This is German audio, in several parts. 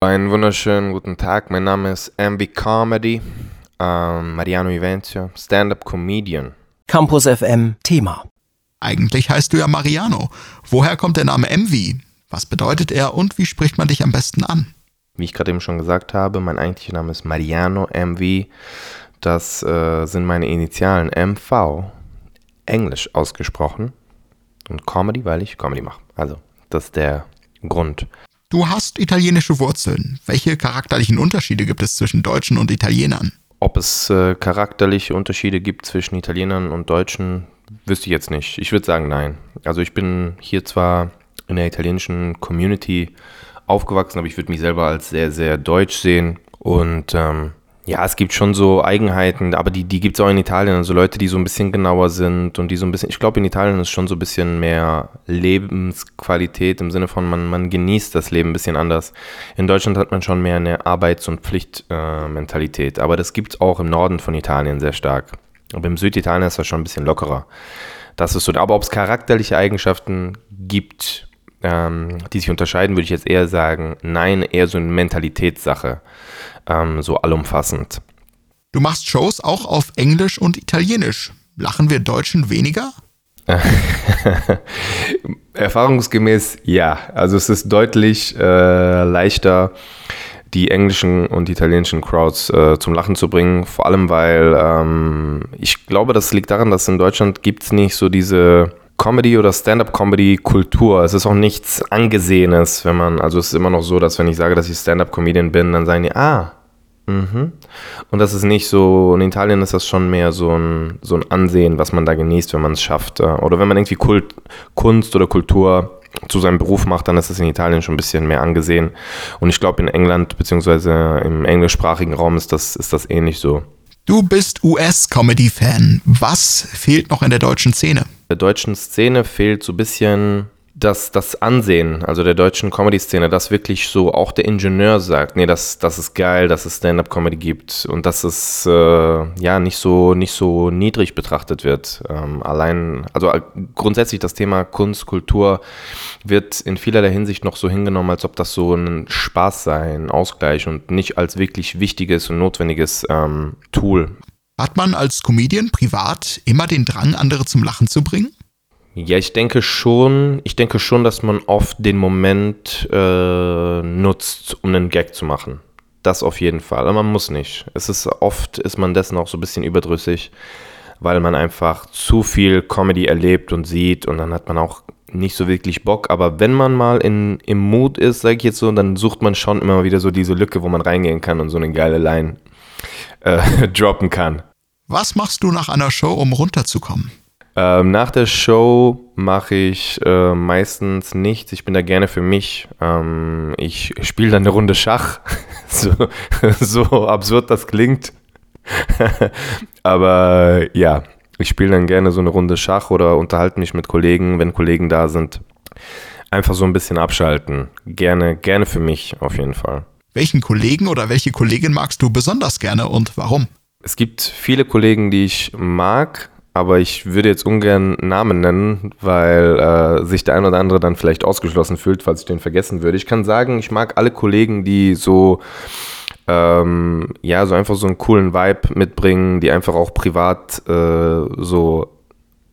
Einen wunderschönen guten Tag. Mein Name ist MV Comedy. Ähm, Mariano Ivencio, Stand-up Comedian. Campus FM Thema. Eigentlich heißt du ja Mariano. Woher kommt der Name MV? Was bedeutet er und wie spricht man dich am besten an? Wie ich gerade eben schon gesagt habe, mein eigentlicher Name ist Mariano MV. Das äh, sind meine Initialen MV, Englisch ausgesprochen. Und Comedy, weil ich Comedy mache. Also, das ist der Grund. Du hast italienische Wurzeln. Welche charakterlichen Unterschiede gibt es zwischen Deutschen und Italienern? Ob es äh, charakterliche Unterschiede gibt zwischen Italienern und Deutschen, wüsste ich jetzt nicht. Ich würde sagen, nein. Also ich bin hier zwar in der italienischen Community aufgewachsen, aber ich würde mich selber als sehr, sehr deutsch sehen. Und ähm, ja, es gibt schon so Eigenheiten, aber die, die gibt es auch in Italien. Also Leute, die so ein bisschen genauer sind und die so ein bisschen, ich glaube, in Italien ist schon so ein bisschen mehr Lebensqualität im Sinne von, man, man genießt das Leben ein bisschen anders. In Deutschland hat man schon mehr eine Arbeits- und Pflichtmentalität, äh, aber das gibt es auch im Norden von Italien sehr stark. Aber im Süditalien ist das schon ein bisschen lockerer. Das ist so, aber ob es charakterliche Eigenschaften gibt, ähm, die sich unterscheiden, würde ich jetzt eher sagen, nein, eher so eine Mentalitätssache, ähm, so allumfassend. Du machst Shows auch auf Englisch und Italienisch. Lachen wir Deutschen weniger? Erfahrungsgemäß ja. Also es ist deutlich äh, leichter, die englischen und italienischen Crowds äh, zum Lachen zu bringen. Vor allem, weil ähm, ich glaube, das liegt daran, dass in Deutschland gibt es nicht so diese Comedy oder Stand-up-Comedy-Kultur. Es ist auch nichts Angesehenes, wenn man, also es ist immer noch so, dass wenn ich sage, dass ich Stand-up-Comedian bin, dann sagen die, ah, mhm. Und das ist nicht so, in Italien ist das schon mehr so ein, so ein Ansehen, was man da genießt, wenn man es schafft. Äh, oder wenn man irgendwie Kult, Kunst oder Kultur zu seinem Beruf macht, dann ist es in Italien schon ein bisschen mehr angesehen. Und ich glaube, in England beziehungsweise im englischsprachigen Raum ist das, ist das ähnlich so. Du bist US-Comedy-Fan. Was fehlt noch in der deutschen Szene? Der deutschen Szene fehlt so ein bisschen das, das Ansehen, also der deutschen Comedy-Szene, dass wirklich so auch der Ingenieur sagt, nee, das, das ist geil, dass es Stand-Up-Comedy gibt und dass es äh, ja nicht so, nicht so niedrig betrachtet wird. Ähm, allein, also äh, grundsätzlich das Thema Kunst, Kultur wird in vielerlei Hinsicht noch so hingenommen, als ob das so ein Spaß sei, ein Ausgleich und nicht als wirklich wichtiges und notwendiges ähm, Tool. Hat man als Comedian privat immer den Drang, andere zum Lachen zu bringen? Ja, ich denke schon, ich denke schon, dass man oft den Moment äh, nutzt, um einen Gag zu machen. Das auf jeden Fall. Aber man muss nicht. Es ist oft ist man dessen auch so ein bisschen überdrüssig, weil man einfach zu viel Comedy erlebt und sieht und dann hat man auch nicht so wirklich Bock. Aber wenn man mal in, im Mood ist, sage ich jetzt so, dann sucht man schon immer wieder so diese Lücke, wo man reingehen kann und so eine geile Line äh, droppen kann. Was machst du nach einer Show, um runterzukommen? Ähm, nach der Show mache ich äh, meistens nichts. Ich bin da gerne für mich. Ähm, ich spiele dann eine Runde Schach. so, so absurd das klingt. Aber ja, ich spiele dann gerne so eine Runde Schach oder unterhalte mich mit Kollegen, wenn Kollegen da sind. Einfach so ein bisschen abschalten. Gerne, gerne für mich auf jeden Fall. Welchen Kollegen oder welche Kollegin magst du besonders gerne und warum? Es gibt viele Kollegen, die ich mag aber ich würde jetzt ungern Namen nennen, weil äh, sich der ein oder andere dann vielleicht ausgeschlossen fühlt, falls ich den vergessen würde. Ich kann sagen, ich mag alle Kollegen, die so ähm, ja, so einfach so einen coolen Vibe mitbringen, die einfach auch privat äh, so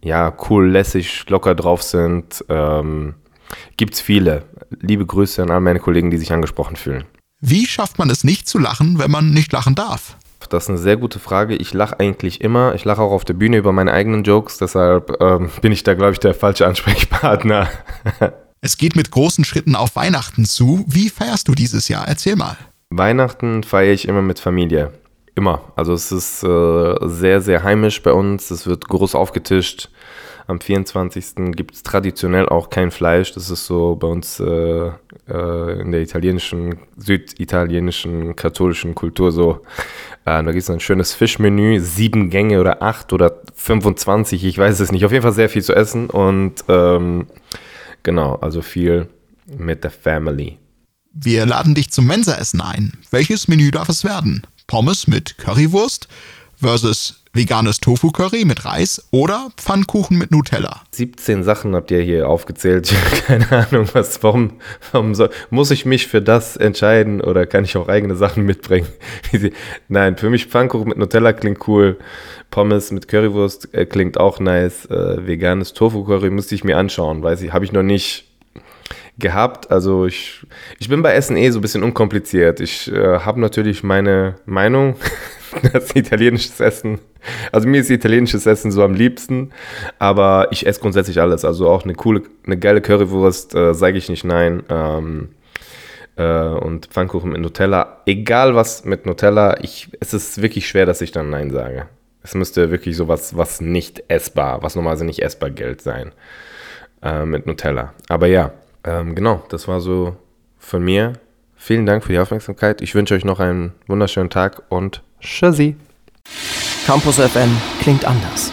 ja, cool, lässig, locker drauf sind. Ähm, gibt's viele. Liebe Grüße an all meine Kollegen, die sich angesprochen fühlen. Wie schafft man es nicht zu lachen, wenn man nicht lachen darf? Das ist eine sehr gute Frage. Ich lache eigentlich immer. Ich lache auch auf der Bühne über meine eigenen Jokes. Deshalb ähm, bin ich da, glaube ich, der falsche Ansprechpartner. es geht mit großen Schritten auf Weihnachten zu. Wie feierst du dieses Jahr? Erzähl mal. Weihnachten feiere ich immer mit Familie. Immer. Also es ist äh, sehr, sehr heimisch bei uns. Es wird groß aufgetischt. Am 24. gibt es traditionell auch kein Fleisch. Das ist so bei uns äh, äh, in der italienischen, süditalienischen, katholischen Kultur so. Äh, da gibt es ein schönes Fischmenü, sieben Gänge oder acht oder 25, ich weiß es nicht. Auf jeden Fall sehr viel zu essen und ähm, genau, also viel mit der Family. Wir laden dich zum Mensaessen ein. Welches Menü darf es werden? Pommes mit Currywurst? Versus veganes Tofu-Curry mit Reis oder Pfannkuchen mit Nutella. 17 Sachen habt ihr hier aufgezählt. Keine Ahnung, was, warum, warum soll, muss ich mich für das entscheiden oder kann ich auch eigene Sachen mitbringen? Nein, für mich Pfannkuchen mit Nutella klingt cool. Pommes mit Currywurst äh, klingt auch nice. Äh, veganes Tofu-Curry müsste ich mir anschauen, weiß ich, habe ich noch nicht gehabt. Also ich, ich bin bei Essen eh so ein bisschen unkompliziert. Ich äh, habe natürlich meine Meinung, dass italienisches Essen, also mir ist italienisches Essen so am liebsten, aber ich esse grundsätzlich alles. Also auch eine coole, eine geile Currywurst, äh, sage ich nicht nein. Ähm, äh, und Pfannkuchen mit Nutella. Egal was mit Nutella, ich, es ist wirklich schwer, dass ich dann Nein sage. Es müsste wirklich sowas, was nicht essbar, was normalerweise nicht essbar Geld sein. Äh, mit Nutella. Aber ja, ähm, genau, das war so von mir. Vielen Dank für die Aufmerksamkeit. Ich wünsche euch noch einen wunderschönen Tag und Tschüssi. Campus FM klingt anders.